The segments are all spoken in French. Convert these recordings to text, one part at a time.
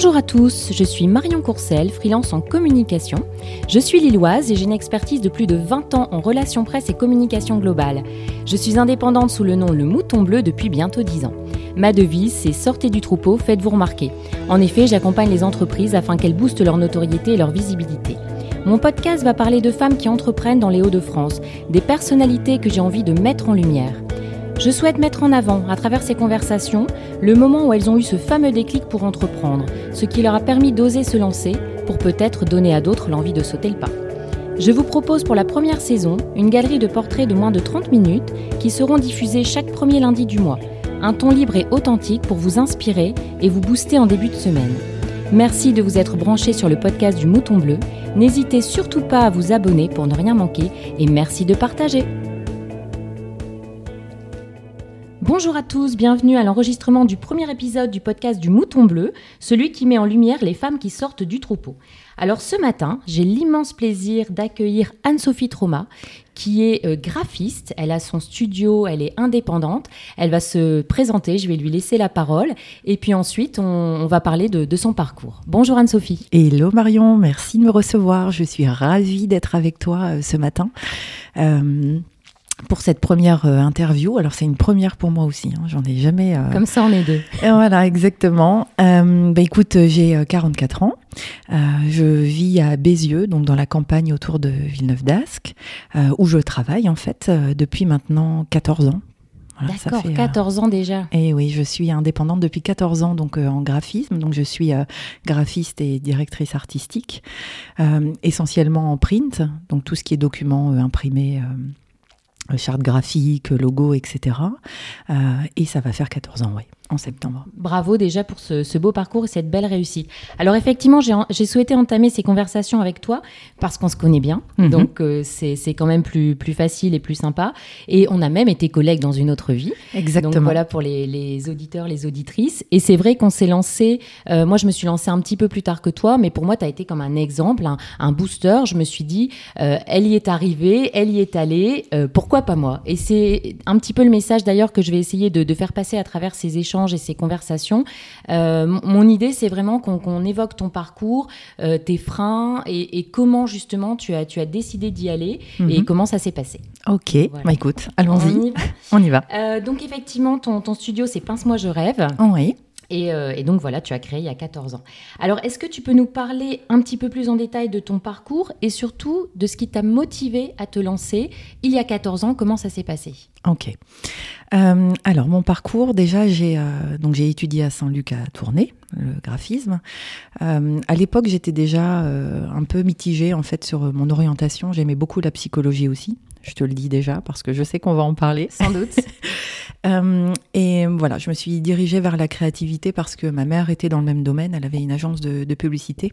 Bonjour à tous, je suis Marion Courcel, freelance en communication. Je suis lilloise et j'ai une expertise de plus de 20 ans en relations presse et communication globale. Je suis indépendante sous le nom Le Mouton Bleu depuis bientôt 10 ans. Ma devise, c'est sortez du troupeau, faites-vous remarquer. En effet, j'accompagne les entreprises afin qu'elles boostent leur notoriété et leur visibilité. Mon podcast va parler de femmes qui entreprennent dans les Hauts-de-France, des personnalités que j'ai envie de mettre en lumière. Je souhaite mettre en avant, à travers ces conversations, le moment où elles ont eu ce fameux déclic pour entreprendre, ce qui leur a permis d'oser se lancer pour peut-être donner à d'autres l'envie de sauter le pas. Je vous propose pour la première saison une galerie de portraits de moins de 30 minutes qui seront diffusés chaque premier lundi du mois. Un ton libre et authentique pour vous inspirer et vous booster en début de semaine. Merci de vous être branché sur le podcast du Mouton Bleu. N'hésitez surtout pas à vous abonner pour ne rien manquer et merci de partager. Bonjour à tous, bienvenue à l'enregistrement du premier épisode du podcast du Mouton Bleu, celui qui met en lumière les femmes qui sortent du troupeau. Alors ce matin, j'ai l'immense plaisir d'accueillir Anne-Sophie Trauma, qui est euh, graphiste. Elle a son studio, elle est indépendante. Elle va se présenter, je vais lui laisser la parole. Et puis ensuite, on, va parler de, son parcours. Bonjour Anne-Sophie. Hello Marion, merci de me recevoir. Je suis ravie d'être avec toi euh, ce matin. Euh, pour cette première euh, interview. Alors c'est une première pour moi aussi, hein. j'en ai jamais... Euh, Comme ça on est deux. voilà, exactement. Euh, bah, écoute, j'ai 44 ans, je vis à Bézieux, donc dans la campagne autour de Villeneuve d'Ascq, où je travaille en fait depuis maintenant 14 ans. D'accord, 14 ans déjà. Et oui, je suis indépendante depuis 14 ans donc en graphisme. Donc je suis graphiste et directrice artistique, essentiellement en print, donc tout ce qui est documents imprimés charte graphique, logo, etc. Euh, et ça va faire 14 ans, oui en septembre. Bravo déjà pour ce, beau parcours et cette belle réussite. Alors effectivement, j'ai souhaité entamer ces conversations avec toi parce qu'on se connaît bien, mhm. donc euh, c'est quand même plus, plus facile et plus sympa. Et on a même été collègues dans une autre vie. Exactement. Donc voilà pour les, auditeurs, les auditrices. Et c'est vrai qu'on s'est lancé, euh, moi je me suis lancée un petit peu plus tard que toi, mais pour moi tu as été comme un exemple, un, booster. Je me suis dit, euh, elle y est arrivée, elle y est allée, pourquoi pas moi? Et c'est un petit peu le message d'ailleurs que je vais essayer de, de faire passer à travers ces échanges et ces conversations. Euh, mon idée, c'est vraiment qu'on évoque ton parcours, euh, tes freins et, comment justement tu as, tu as décidé d'y aller et mhm. comment ça s'est passé. Ok, bah écoute, allons-y. On y va. Euh, donc effectivement, ton, ton studio, c'est Pince-moi, je rêve. Oui. Euh, et, donc voilà, tu as créé il y a 14 ans. Alors, est-ce que tu peux nous parler un petit peu plus en détail de ton parcours et surtout de ce qui t'a motivé à te lancer il y a 14 ans? Comment ça s'est passé? Ok. Euh, alors, mon parcours, déjà, j'ai euh, donc j'ai étudié à Saint-Luc à Tournai, le graphisme. à l'époque, j'étais déjà un peu mitigée en fait sur mon orientation. J'aimais beaucoup la psychologie aussi. Je te le dis déjà parce que je sais qu'on va en parler. Sans doute. Euh, et voilà, je me suis dirigée vers la créativité parce que ma mère était dans le même domaine. Elle avait une agence de, publicité.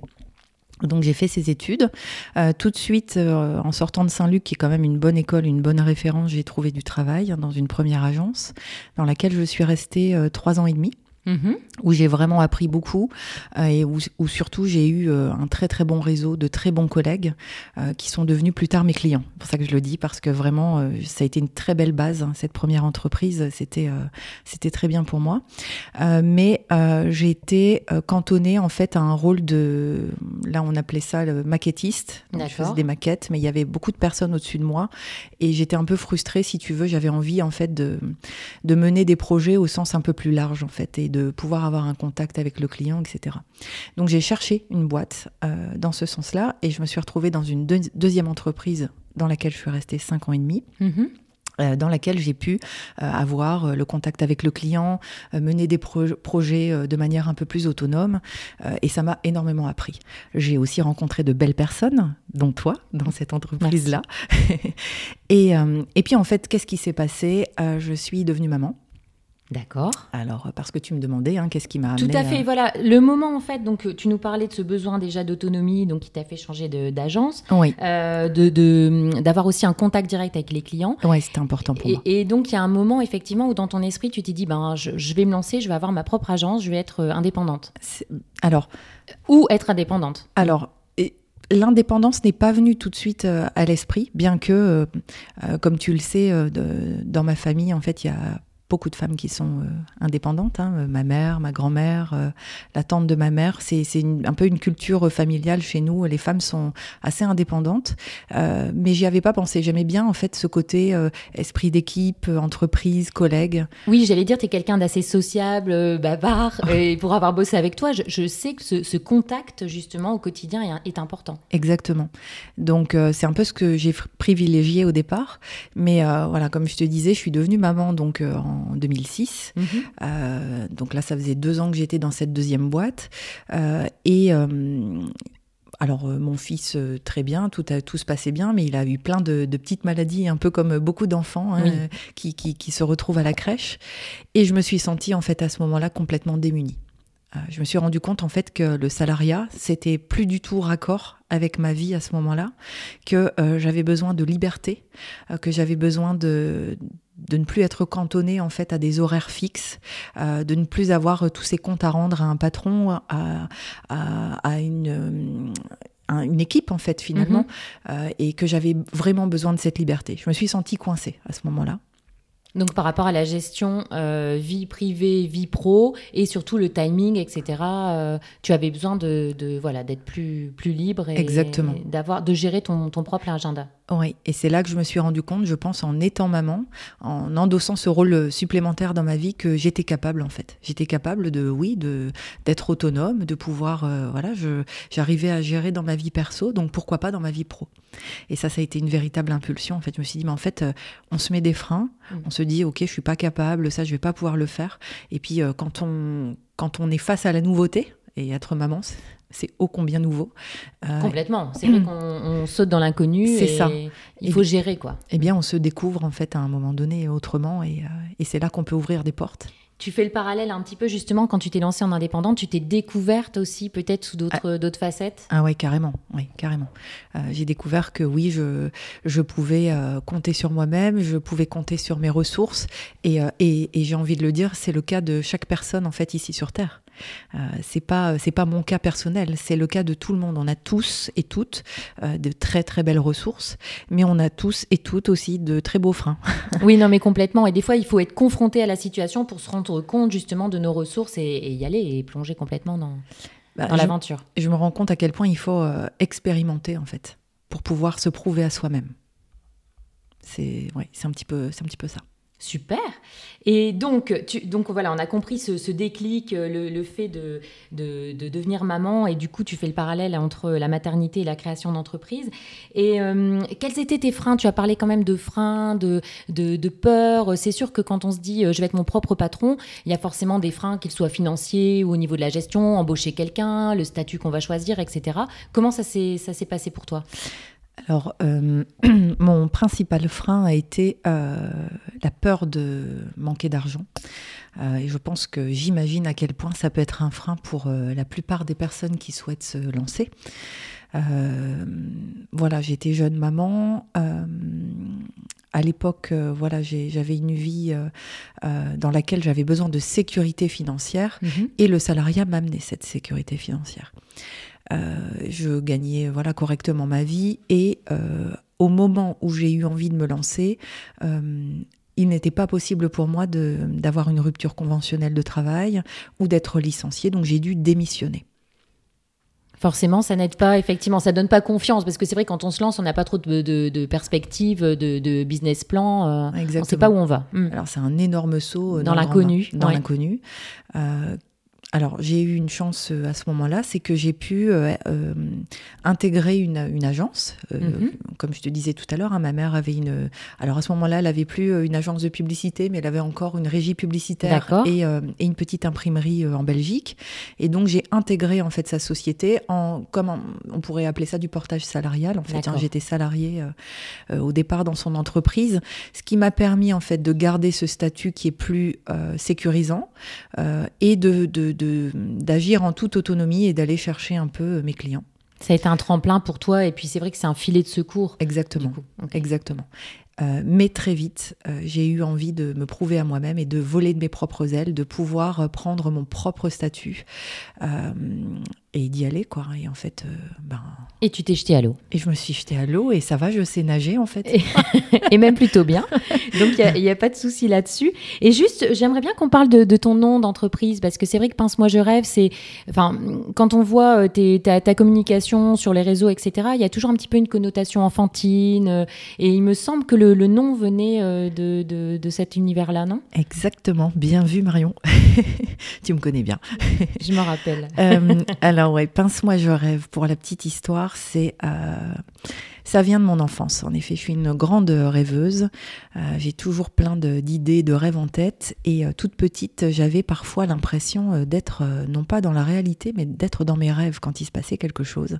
Donc j'ai fait ces études. Euh, tout de suite, euh, en sortant de Saint-Luc, qui est quand même une bonne école, une bonne référence, j'ai trouvé du travail dans une première agence dans laquelle je suis restée trois ans et demi. Mhm. où j'ai vraiment appris beaucoup euh, et où, surtout j'ai eu euh, un très très bon réseau de très bons collègues euh, qui sont devenus plus tard mes clients. C'est pour ça que je le dis parce que vraiment ça a été une très belle base hein, cette première entreprise, c'était c'était très bien pour moi. mais j'ai été cantonnée en fait à un rôle de là on appelait ça le maquettiste. Donc, je faisais des maquettes, mais il y avait beaucoup de personnes au-dessus de moi et j'étais un peu frustrée si tu veux. J'avais envie en fait de de mener des projets au sens un peu plus large en fait et de pouvoir avoir un contact avec le client, etc. Donc j'ai cherché une boîte euh, dans ce sens-là et je me suis retrouvée dans une deuxième entreprise dans laquelle je suis restée cinq ans et demi. Mm-hmm. Euh, dans laquelle j'ai pu euh, avoir le contact avec le client, mener des projets de manière un peu plus autonome, et ça m'a énormément appris. J'ai aussi rencontré de belles personnes, dont toi, dans cette entreprise-là. et, et, puis en fait, qu'est-ce qui s'est passé? Je suis devenue maman. D'accord. Alors, parce que tu me demandais, hein, qu'est-ce qui m'a amené Tout à fait, voilà. Le moment, en fait, donc euh, tu nous parlais de ce besoin déjà d'autonomie, donc qui t'a fait changer d'agence. Oui. Euh, de, d'avoir aussi un contact direct avec les clients. Oui, c'était important pour et, moi. Et donc, il y a un moment, effectivement, où dans ton esprit, tu t'es dit, ben, je, vais me lancer, je vais avoir ma propre agence, je vais être euh, indépendante. Alors. Ou être indépendante. Alors, L'indépendance n'est pas venue tout de suite à l'esprit, bien que, comme tu le sais, dans ma famille, en fait, il y a beaucoup de femmes qui sont indépendantes. Hein. ma mère, ma grand-mère, la tante de ma mère. C'est un peu une culture familiale chez nous. Les femmes sont assez indépendantes. mais j'y avais pas pensé. J'aimais bien en fait ce côté esprit d'équipe, entreprise, collègue. Oui, j'allais dire, tu es quelqu'un d'assez sociable, bavard. et pour avoir bossé avec toi, je, sais que ce, contact justement au quotidien est, est important. Exactement. Donc c'est un peu ce que j'ai privilégié au départ. Mais euh, voilà, comme je te disais, je suis devenue maman donc euh, en 2006. Mhm. Euh, donc là, ça faisait deux ans que j'étais dans cette deuxième boîte. et alors mon fils très bien, tout, a, tout se passait bien, mais il a eu plein de, petites maladies, un peu comme beaucoup d'enfants hein, qui, qui, qui, se retrouvent à la crèche. Et je me suis sentie en fait à ce moment-là complètement démunie. Euh, je me suis rendu compte en fait que le salariat, c'était plus du tout raccord avec ma vie à ce moment-là, que euh, j'avais besoin de liberté, euh, que j'avais besoin de, de ne plus être cantonnée en fait à des horaires fixes, de ne plus avoir tous ces comptes à rendre à un patron, à, à, une une équipe en fait finalement mm-hmm. et que j'avais vraiment besoin de cette liberté. Je me suis sentie coincée à ce moment-là. Donc par rapport à la gestion euh, vie privée, vie pro et surtout le timing, etc. Euh, tu avais besoin de, voilà d'être plus plus libre et Exactement. d'avoir de gérer ton, ton propre agenda. Oui, et c'est là que je me suis rendu compte, je pense, en étant maman, en endossant ce rôle supplémentaire dans ma vie, que j'étais capable en fait. J'étais capable de, oui, de d'être autonome, de pouvoir, euh, voilà, je j'arrivais à gérer dans ma vie perso, donc pourquoi pas dans ma vie pro. Et ça, ça a été une véritable impulsion. En fait, je me suis dit, mais en fait, on se met des freins, on se dit, ok, je suis pas capable, ça, je vais pas pouvoir le faire. Et puis euh, quand on quand on est face à la nouveauté, et être maman, c'est ô combien nouveau. Euh, Complètement. C'est vrai qu'on saute dans l'inconnu. C'est ça. Il faut gérer, quoi. Eh bien, on se découvre, en fait, à un moment donné autrement. Et, euh, et c'est là qu'on peut ouvrir des portes. Tu fais le parallèle un petit peu justement quand tu t'es lancée en indépendante, tu t'es découverte aussi peut-être sous d'autres ah. d'autres facettes? Ah oui, carrément, oui, carrément. Euh, j'ai découvert que oui, je je pouvais compter sur moi-même, je pouvais compter sur mes ressources et, et, et j'ai envie de le dire, c'est le cas de chaque personne en fait ici sur terre. Euh, c'est pas c'est pas mon cas personnel, c'est le cas de tout le monde. On a tous et toutes euh, de très très belles ressources, mais on a tous et toutes aussi de très beaux freins. oui, non, mais complètement. Et des fois, il faut être confronté à la situation pour se rendre compte justement de nos ressources et, y aller et plonger complètement dans, bah, dans l'aventure. Je, me rends compte à quel point il faut euh, expérimenter en fait pour pouvoir se prouver à soi-même. C'est ouais, c'est un petit peu c'est un petit peu ça. Super. Et donc, tu, donc voilà, on a compris ce, déclic, euh, le, fait de, de, devenir maman, et du coup, tu fais le parallèle entre la maternité et la création d'entreprise. Et euh, quels étaient tes freins? Tu as parlé quand même de freins, de, de, peur. C'est sûr que quand on se dit euh, je vais être mon propre patron, il y a forcément des freins, qu'ils soient financiers ou au niveau de la gestion, embaucher quelqu'un, le statut qu'on va choisir, etc. Comment ça s'est passé pour toi? Alors, euh, mon principal frein a été euh, la peur de manquer d'argent. Euh, et je pense que j'imagine à quel point ça peut être un frein pour la plupart des personnes qui souhaitent se lancer. voilà, j'étais jeune maman. à l'époque, voilà, j'avais une vie dans laquelle j'avais besoin de sécurité financière mhm. et le salariat m'amenait cette sécurité financière. Euh, je gagnais voilà correctement ma vie et euh, au moment où j'ai eu envie de me lancer, euh, il n'était pas possible pour moi d'avoir une rupture conventionnelle de travail ou d'être licencié, donc j'ai dû démissionner. Forcément, ça n'aide pas, effectivement, ça donne pas confiance, parce que c'est vrai, quand on se lance, on n'a pas trop de, de, perspectives, de, business plan, on ne sait pas où on va. Hmm. Alors c'est un énorme saut dans, l'inconnu. Dans l'inconnu alors j'ai eu une chance euh, à ce moment-là, c'est que j'ai pu euh, euh, intégrer une, agence. Mhm. Comme je te disais tout à l'heure, hein, ma mère avait une. Alors à ce moment-là, elle avait plus une agence de publicité, mais elle avait encore une régie publicitaire et, et, une petite imprimerie en Belgique. Et donc j'ai intégré en fait sa société en, comme on, pourrait appeler ça du portage salarial. En fait, hein. j'étais salariée au départ dans son entreprise, ce qui m'a permis en fait de garder ce statut qui est plus sécurisant et de, de d'agir en toute autonomie et d'aller chercher un peu mes clients. Ça a été un tremplin pour toi et puis c'est vrai que c'est un filet de secours. Exactement. Exactement. Euh, mais très vite, euh, j'ai eu envie de me prouver à moi-même et de voler de mes propres ailes, de pouvoir euh, prendre mon propre statut. Et d'y aller, quoi. Et en fait, euh, ben. Et tu t'es jeté à l'eau. Et je me suis jetée à l'eau et ça va, je sais nager en fait. Et, même plutôt bien. Donc il n'y a, pas de souci là-dessus. Et juste, j'aimerais bien qu'on parle de, ton nom d'entreprise parce que c'est vrai que Pince-moi je rêve, c'est. Enfin, quand on voit euh, ta, communication sur les réseaux, etc., il y a toujours un petit peu une connotation enfantine. Euh, et il me semble que le, nom venait de, de, de cet univers-là, non? Exactement. Bien vu, Marion. tu me connais bien. je me rappelle. alors, ouais, pince-moi, je rêve. Pour la petite histoire, c'est euh, ça vient de mon enfance. En effet, je suis une grande rêveuse. Euh, j'ai toujours plein d'idées, de, rêves en tête. Et euh, toute petite, j'avais parfois l'impression d'être non pas dans la réalité, mais d'être dans mes rêves quand il se passait quelque chose.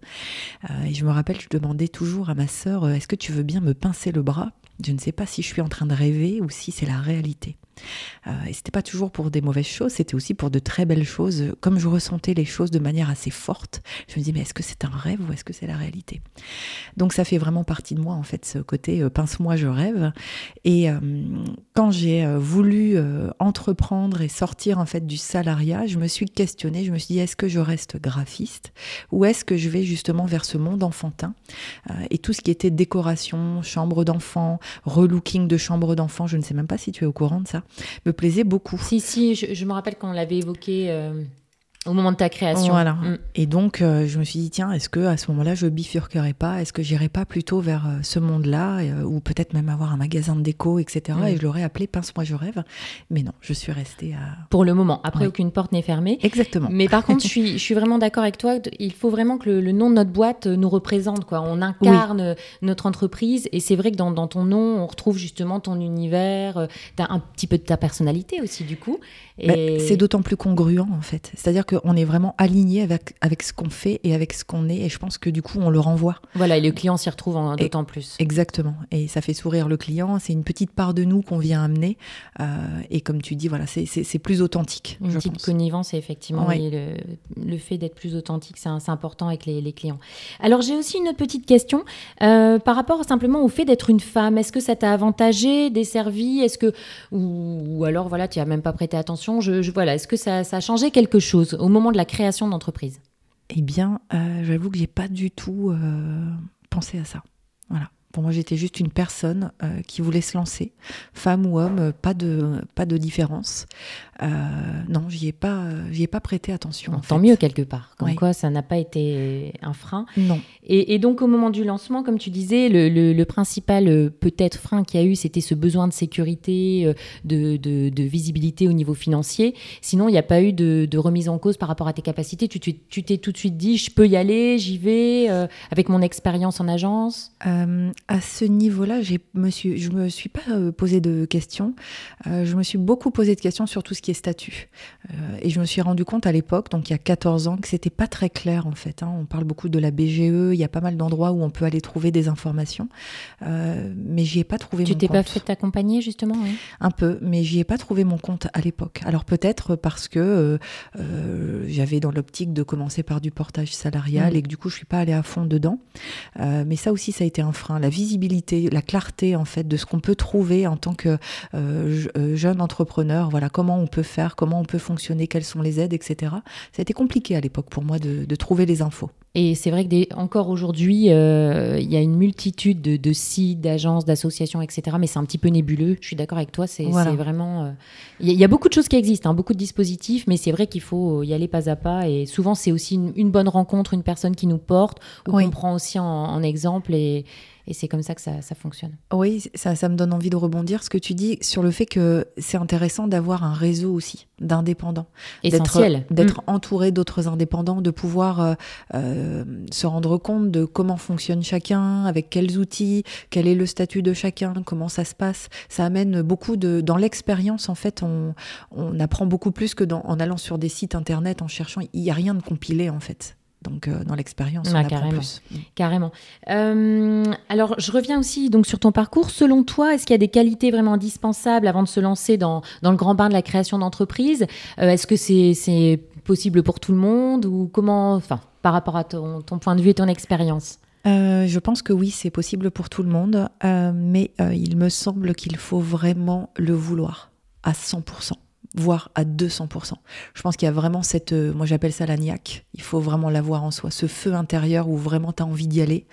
et je me rappelle, je demandais toujours à ma sœur Est-ce que tu veux bien me pincer le bras? Je ne sais pas si je suis en train de rêver ou si c'est la réalité. Euh, et c'était pas toujours pour des mauvaises choses, c'était aussi pour de très belles choses. Comme je ressentais les choses de manière assez forte, je me dis mais est-ce que c'est un rêve ou est-ce que c'est la réalité? Donc ça fait vraiment partie de moi en fait, ce côté euh, pince-moi, je rêve. Et euh, quand j'ai voulu entreprendre et sortir en fait du salariat, je me suis questionnée, je me suis dit est-ce que je reste graphiste ou est-ce que je vais justement vers ce monde enfantin? Et tout ce qui était décoration, chambre d'enfant, relooking de chambre d'enfant, je ne sais même pas si tu es au courant de ça me plaisait beaucoup. Si, si, je, me rappelle qu'on l'avait évoqué. Euh, au moment de ta création. Voilà. Mm. Et donc, euh, je me suis dit, tiens, est-ce que à ce moment-là, je bifurquerai pas? Est-ce que j'irai pas plutôt vers euh, ce monde-là euh, Ou peut-être même avoir un magasin de déco, etc. Mm. Et je l'aurais appelé Pince-moi, je rêve. Mais non, je suis restée à. Pour le moment. Après, aucune porte n'est fermée. Exactement. Mais par contre, je suis, je suis vraiment d'accord avec toi. Il faut vraiment que le, nom de notre boîte nous représente. Quoi. On incarne notre entreprise. Et c'est vrai que dans, dans, ton nom, on retrouve justement ton univers. Tu as un petit peu de ta personnalité aussi, du coup. Bah, et... c'est d'autant plus congruent, en fait. C'est-à-dire que on est vraiment aligné avec, avec ce qu'on fait et avec ce qu'on est. Et je pense que du coup, on le renvoie. Voilà, et le client s'y retrouve d'autant plus. Exactement. Et ça fait sourire le client. C'est une petite part de nous qu'on vient amener. Euh, et comme tu dis, voilà, c'est plus authentique. Une petite connivence, et effectivement. le, le, fait d'être plus authentique, c'est important avec les, les clients. Alors, j'ai aussi une petite question euh, par rapport simplement au fait d'être une femme. Est-ce que ça t'a avantagé, desservi? Est-ce que. Ou, alors, voilà, tu n'as même pas prêté attention. Je, je voilà, Est-ce que ça, ça a changé quelque chose au moment de la création d'entreprise Eh bien, euh, j'avoue que j'ai pas du tout euh, pensé à ça. Voilà. Pour moi, j'étais juste une personne euh, qui voulait se lancer, femme ou homme, pas de, pas de différence. Euh, non, j'y ai pas, j'y ai pas prêté attention. tant mieux quelque part. Comme quoi, ça n'a pas été un frein. Non. Et, donc au moment du lancement, comme tu disais, le, principal euh, peut-être frein qu'il y a eu, c'était ce besoin de sécurité, de, visibilité au niveau financier. Sinon, il n'y a pas eu de, remise en cause par rapport à tes capacités. Tu t'es tout de suite dit, je peux y aller, j'y vais, avec mon expérience en agence? À ce niveau-là, je me suis, je me suis pas posé de questions. je me suis beaucoup posé de questions sur tout ce qui est statut. Euh, et je me suis rendu compte à l'époque, donc il y a 14 ans, que c'était pas très clair en fait. Hein. On parle beaucoup de la BGE, il y a pas mal d'endroits où on peut aller trouver des informations, euh, mais j'y ai pas trouvé tu mon compte. Tu t'es pas fait accompagner justement Un peu, mais j'y ai pas trouvé mon compte à l'époque. Alors peut-être parce que euh, j'avais dans l'optique de commencer par du portage salarial mmh. et que du coup je suis pas allée à fond dedans. mais ça aussi, ça a été un frein. La visibilité, la clarté en fait de ce qu'on peut trouver en tant que jeune entrepreneur. Voilà, comment on peut faire, comment on peut fonctionner, quelles sont les aides, etc. Ça a été compliqué à l'époque pour moi de, trouver les infos. Et c'est vrai que encore aujourd'hui, euh, il y a une multitude de, sites, d'agences, d'associations, etc. Mais c'est un petit peu nébuleux. Je suis d'accord avec toi. C'est vraiment. Euh, il y, a beaucoup de choses qui existent, hein, beaucoup de dispositifs, mais c'est vrai qu'il faut y aller pas à pas. Et souvent, c'est aussi une, bonne rencontre, une personne qui nous porte, ou qu'on prend aussi en exemple et et c'est comme ça que ça, fonctionne. Oui, ça, ça, me donne envie de rebondir ce que tu dis sur le fait que c'est intéressant d'avoir un réseau aussi d'indépendants. Essentiel. D'être mm. entouré d'autres indépendants, de pouvoir euh, euh, se rendre compte de comment fonctionne chacun, avec quels outils, quel est le statut de chacun, comment ça se passe. Ça amène beaucoup de... Dans l'expérience, en fait, on, on apprend beaucoup plus que dans, en allant sur des sites internet, en cherchant. Il n'y a rien de compilé, en fait. Donc euh, dans l'expérience, on carrément. plus. Carrément. Euh, alors je reviens aussi donc sur ton parcours. Selon toi, est-ce qu'il y a des qualités vraiment indispensables avant de se lancer dans, dans le grand bain de la création d'entreprise? Euh, Est-ce que c'est possible pour tout le monde? Ou comment Enfin, par rapport à ton, ton point de vue et ton expérience? je pense que oui, c'est possible pour tout le monde, mais il me semble qu'il faut vraiment le vouloir à 100%. Voire à 200%. Je pense qu'il y a vraiment cette, euh, moi j'appelle ça la niaque, il faut vraiment l'avoir en soi, ce feu intérieur où vraiment tu as envie d'y aller,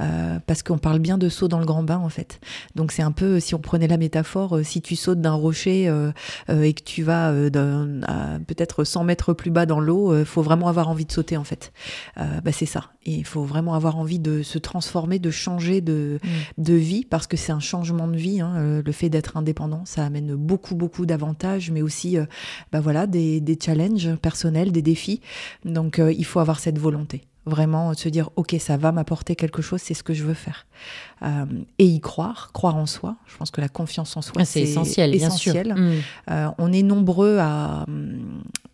euh, parce qu'on parle bien de saut dans le grand bain en fait. Donc c'est un peu, si on prenait la métaphore, euh, si tu sautes d'un rocher et que tu vas peut-être 100 mètres plus bas dans l'eau, il faut vraiment avoir envie de sauter en fait. Bah, c'est ça, et il faut vraiment avoir envie de se transformer, de changer de, mmh. de vie, parce que c'est un changement de vie, hein, le fait d'être indépendant, ça amène beaucoup beaucoup d'avantages, mais aussi euh, bah voilà, des, challenges personnels, des défis. Donc euh, il faut avoir cette volonté vraiment se dire ok ça va m'apporter quelque chose c'est ce que je veux faire euh, et y croire croire en soi je pense que la confiance en soi ah, c'est essentiel, essentiel. Mm. on est nombreux à,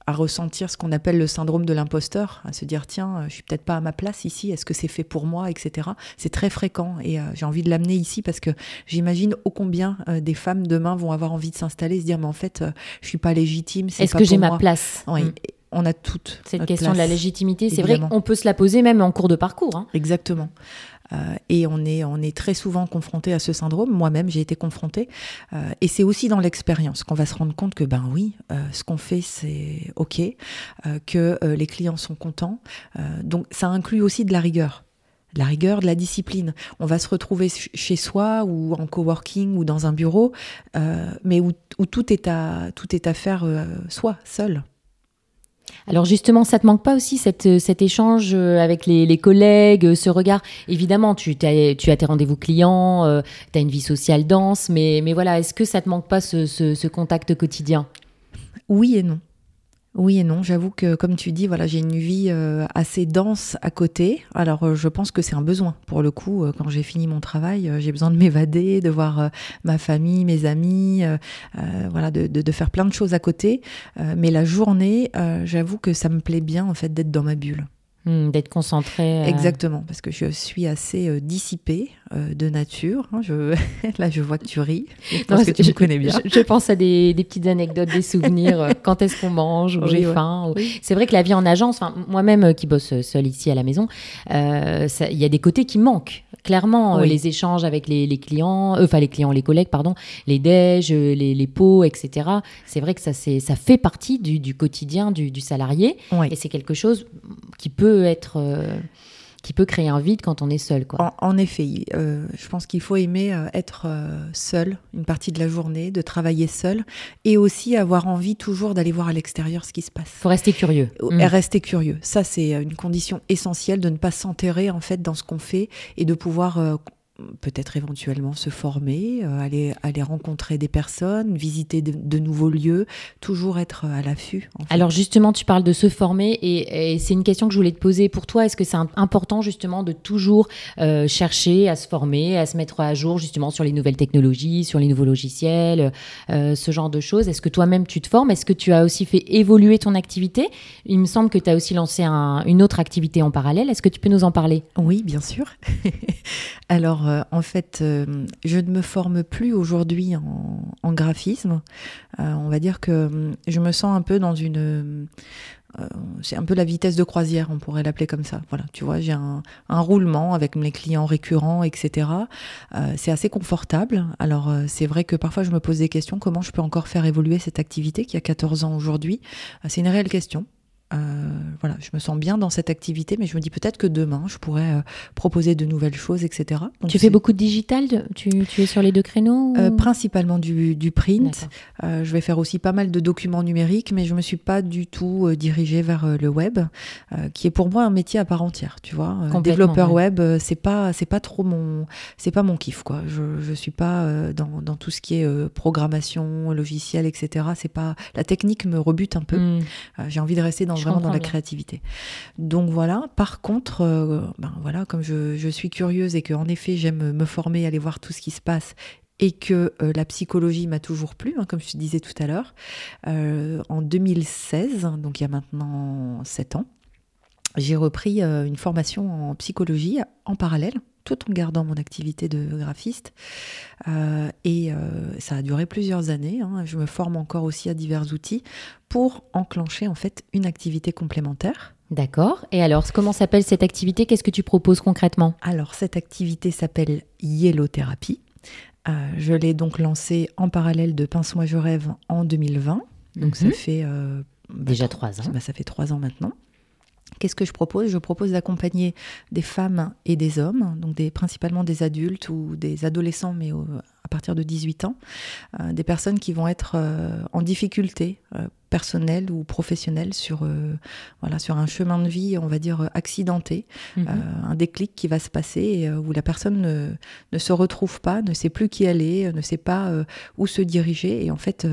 à ressentir ce qu'on appelle le syndrome de l'imposteur à se dire tiens je suis peut-être pas à ma place ici est-ce que c'est fait pour moi etc c'est très fréquent et j'ai envie de l'amener ici parce que j'imagine ô combien des femmes demain vont avoir envie de s'installer se dire mais en fait je suis pas légitime est-ce que j'ai ma place? Oui. Mm on a toute cette question de la légitimité. C'est vrai qu'on peut se la poser même en cours de parcours. Hein. Exactement. Euh, et on est, on est très souvent confronté à ce syndrome. Moi-même, j'ai été confrontée. Euh, et c'est aussi dans l'expérience qu'on va se rendre compte que, ben oui, euh, ce qu'on fait, c'est OK, que les clients sont contents. donc, ça inclut aussi de la rigueur de la rigueur, de la discipline. On va se retrouver chez soi ou en coworking ou dans un bureau, mais où, tout, est à, tout est à faire soi, seul. Alors justement, ça te manque pas aussi euh, cet échange euh, avec les, collègues, euh, ce regard? Évidemment, tu, as, tes rendez-vous clients, tu as une vie sociale dense, mais, mais voilà, est-ce que ça te manque pas ce contact quotidien? Oui et non. Oui et non, j'avoue que comme tu dis, voilà, j'ai une vie euh, assez dense à côté. Alors euh, je pense que c'est un besoin. Pour le coup, euh, quand j'ai fini mon travail, j'ai besoin de m'évader, de voir ma famille, mes amis, voilà, de, de, faire plein de choses à côté. mais la journée, j'avoue que ça me plaît bien en fait d'être dans ma bulle. Hmm, d'être concentré. Exactement, parce que je suis assez dissipée de nature. Hein. je... Là, je vois que tu ris. Parce que tu me connais bien. Je, pense à des, des, petites anecdotes, des souvenirs. quand est-ce qu'on mange ou j'ai faim. C'est vrai que la vie en agence, moi-même qui bosse seule ici à la maison, il y a des côtés qui manquent. Clairement, les échanges avec les, les clients, enfin les clients, les collègues, pardon, les déj, les, les pots, etc. C'est vrai que ça, ça fait partie du, du quotidien du, du salarié. Et c'est quelque chose qui peut être euh, qui peut créer un vide quand on est seul. Quoi. En, effet, euh, je pense qu'il faut aimer euh, être seul une partie de la journée, de travailler seul, et aussi avoir envie toujours d'aller voir à l'extérieur ce qui se passe. Faut rester curieux. Et rester curieux. Ça, c'est une condition essentielle de ne pas s'enterrer en fait dans ce qu'on fait et de pouvoir peut-être éventuellement se former, euh, aller, aller rencontrer des personnes, visiter de, nouveaux lieux, toujours être à l'affût. Alors justement, tu parles de se former et, c'est une question que je voulais te poser pour toi. Est-ce que c'est important justement de toujours euh, chercher à se former, à se mettre à jour justement sur les nouvelles technologies, sur les nouveaux logiciels, euh, ce genre de choses? Est-ce que toi-même tu te formes? Est-ce que tu as aussi fait évoluer ton activité? Il me semble que tu as aussi lancé une autre activité en parallèle. Est-ce que tu peux nous en parler? Oui, bien sûr. Alors euh, en fait, euh, je ne me forme plus aujourd'hui en, graphisme. Euh, on va dire que je me sens un peu dans une c'est un peu la vitesse de croisière, on pourrait l'appeler comme ça. Voilà, tu vois, j'ai un, roulement avec mes clients récurrents, etc. c'est assez confortable. Alors, c'est vrai que parfois je me pose des questions comment je peux encore faire évoluer cette activité qui a 14 ans aujourd'hui? c'est une réelle question. Euh, voilà, je me sens bien dans cette activité, mais je me dis peut-être que demain, je pourrais euh, proposer de nouvelles choses, etc. tu fais beaucoup de digital tu, es sur les deux créneaux euh, Principalement du, print. je vais faire aussi pas mal de documents numériques, mais je me suis pas du tout dirigée vers le web, qui est pour moi un métier à part entière. Tu vois, développeur web, c'est pas c'est pas trop mon c'est pas mon kiff quoi. Je je suis pas dans, dans tout ce qui est programmation, logiciel, etc. C'est pas la technique me rebute un peu. Hmm. J'ai envie de rester dans vraiment dans la créativité. Donc voilà. Par contre, euh, ben voilà, comme je, suis curieuse et que en effet j'aime me former, aller voir tout ce qui se passe et que euh, la psychologie m'a toujours plu, hein, comme je te disais tout à l'heure, euh, en 2016, donc il y a maintenant 7 ans, j'ai repris une formation en psychologie en parallèle tout en gardant mon activité de graphiste. Euh, et euh, ça a duré plusieurs années. Hein. Je me forme encore aussi à divers outils pour enclencher en fait une activité complémentaire. D'accord. Et alors, comment s'appelle cette activité? Qu'est-ce que tu proposes concrètement? Alors, cette activité s'appelle Yellow Thérapie. Euh, je l'ai donc lancée en parallèle de Pince-moi je rêve en 2020. Donc ça Mhm. fait bah, Déjà trois- trois ans. bah, ça fait trois ans maintenant. Qu'est-ce que je propose? Je propose d'accompagner des femmes et des hommes, donc principalement des adultes ou des adolescents, mais à partir de 18 ans, euh, des personnes qui vont être euh, en difficulté euh, personnelle ou professionnelle sur, euh, voilà, sur un chemin de vie, on va dire, accidenté, Mhm. euh, un déclic qui va se passer et, euh, où la personne ne, ne se retrouve pas, ne sait plus qui elle est, ne sait pas où se diriger. Et en fait,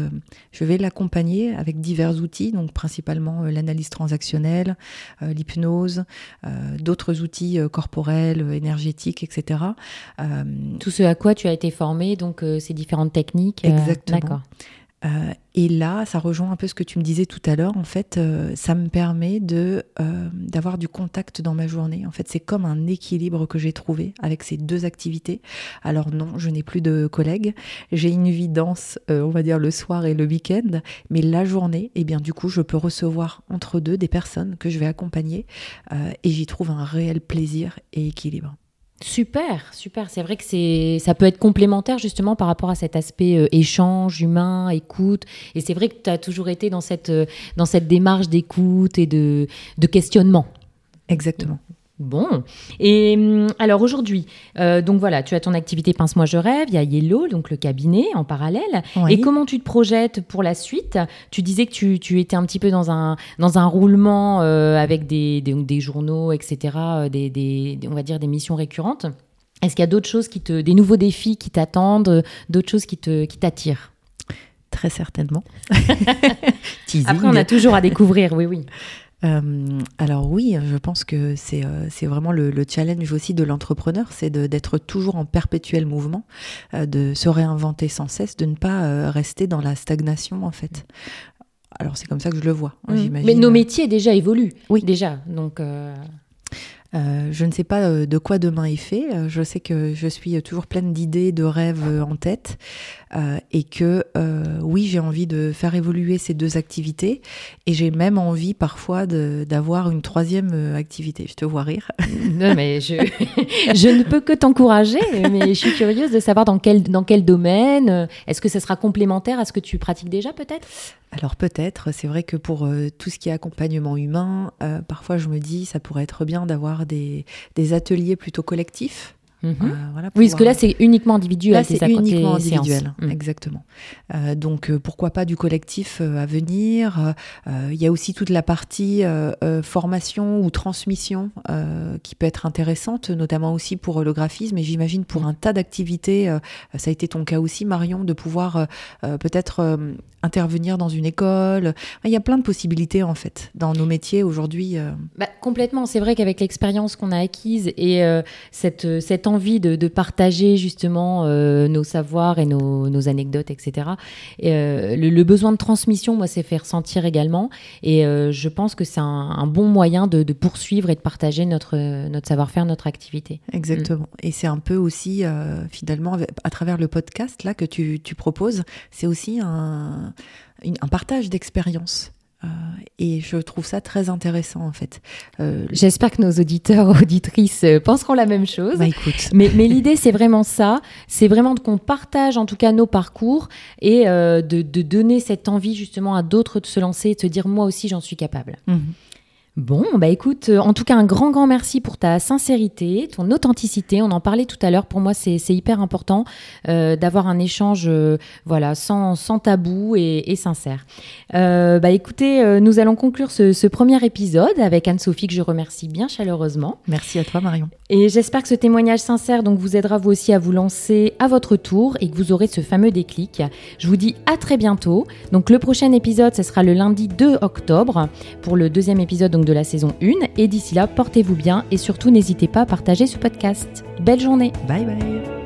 je vais l'accompagner avec divers outils, donc principalement l'analyse transactionnelle, l'hypnose, d'autres outils corporels, énergétiques, etc. Tout ce à quoi tu as été formé, donc ces différentes techniques. Exactement. Euh, et là, ça rejoint un peu ce que tu me disais tout à l'heure. En fait, euh, ça me permet de euh, d'avoir du contact dans ma journée. En fait, c'est comme un équilibre que j'ai trouvé avec ces deux activités. Alors non, je n'ai plus de collègues. J'ai une vie dense, on va dire le soir et le week-end, mais la journée, eh bien, du coup, je peux recevoir entre deux des personnes que je vais accompagner, et j'y trouve un réel plaisir et équilibre. Super, super. C'est vrai que c'est, ça peut être complémentaire justement par rapport à cet aspect euh, échange humain, écoute. Et c'est vrai que tu as toujours été dans cette, euh, dans cette démarche d'écoute et de, de questionnement. Exactement. Bon. Et hum, alors aujourd'hui, euh, donc voilà, tu as ton activité Pince-moi je rêve, il y a Yellow, donc le cabinet en parallèle. Oui. Et comment tu te projettes pour la suite? Tu disais que tu, tu étais un petit peu dans un, dans un roulement euh, avec des, des, des journaux, etc., euh, des, des, on va dire des missions récurrentes. Est-ce qu'il y a d'autres choses qui te, des nouveaux défis qui t'attendent, d'autres choses qui te, qui t'attirent? Très certainement. Après, on a toujours à découvrir, oui, oui. Euh, alors oui, je pense que c'est euh, vraiment le, le challenge aussi de l'entrepreneur, c'est d'être toujours en perpétuel mouvement, euh, de se réinventer sans cesse, de ne pas rester dans la stagnation en fait. Alors c'est comme ça que je le vois. hein, Mm. j'imagine. Mais nos métiers déjà évoluent. Oui. Déjà. Donc, euh, je ne sais pas euh, de quoi demain est fait. Euh, Je sais que je suis toujours pleine d'idées, de rêves en tête, euh, et que euh, oui, j'ai envie de faire évoluer ces deux activités, et j'ai même envie parfois d'avoir une troisième activité. Je te vois rire. non, mais je, je ne peux que t'encourager, mais je suis curieuse de savoir dans quel, dans quel domaine. Est-ce que ça sera complémentaire à ce que tu pratiques déjà, peut-être? Alors peut-être, c'est vrai que pour euh, tout ce qui est accompagnement humain, euh, parfois je me dis ça pourrait être bien d'avoir des, des ateliers plutôt collectifs. Mhm. Euh, voilà, Oui, parce que là, c'est uniquement individuel. Là, c'est uniquement individuel, Mm. exactement. Euh, donc, euh, pourquoi pas du collectif euh, à venir Il y a aussi toute la partie formation ou transmission qui peut être intéressante, notamment aussi pour le graphisme. Et j'imagine pour un tas d'activités, ça a été ton cas aussi, Marion, de pouvoir peut-être intervenir dans une école. Il y a plein de possibilités en fait dans nos métiers aujourd'hui. Bah, complètement. C'est vrai qu'avec l'expérience qu'on a acquise et cette, cette envie de, de partager justement euh, nos savoirs et nos, nos anecdotes, etc., et, euh, le, le besoin de transmission, moi, c'est fait ressentir également. Et euh, je pense que c'est un, un bon moyen de, de poursuivre et de partager notre, notre savoir-faire, notre activité. Exactement. Et c'est un peu aussi, finalement, à travers le podcast là que tu, tu proposes, c'est aussi un, un partage d'expérience. Euh, et je trouve ça très intéressant, en fait. Euh, J'espère que nos auditeurs, auditrices euh, penseront la même chose. bah écoute, Mais, mais l'idée, c'est vraiment ça. C'est vraiment qu'on partage en tout cas nos parcours et euh, de, de donner cette envie justement à d'autres de se lancer et de se dire moi aussi j'en suis capable. mhm. Bon, bah écoute, euh, en tout cas un grand grand merci pour ta sincérité, ton authenticité. On en parlait tout à l'heure. Pour moi, c'est hyper important euh, d'avoir un échange, euh, voilà, sans, sans tabou et, et sincère. Bah écoutez, nous allons conclure ce, ce premier épisode avec Anne-Sophie que je remercie bien chaleureusement. merci à toi, Marion. Et j'espère que ce témoignage sincère donc vous aidera vous aussi à vous lancer à votre tour et que vous aurez ce fameux déclic. Je vous dis à très bientôt. Donc le prochain épisode, ce sera le lundi 2 octobre pour le deuxième épisode de la saison 1 et d'ici là, portez-vous bien et surtout n'hésitez pas à partager ce podcast. Belle journée. Bye bye.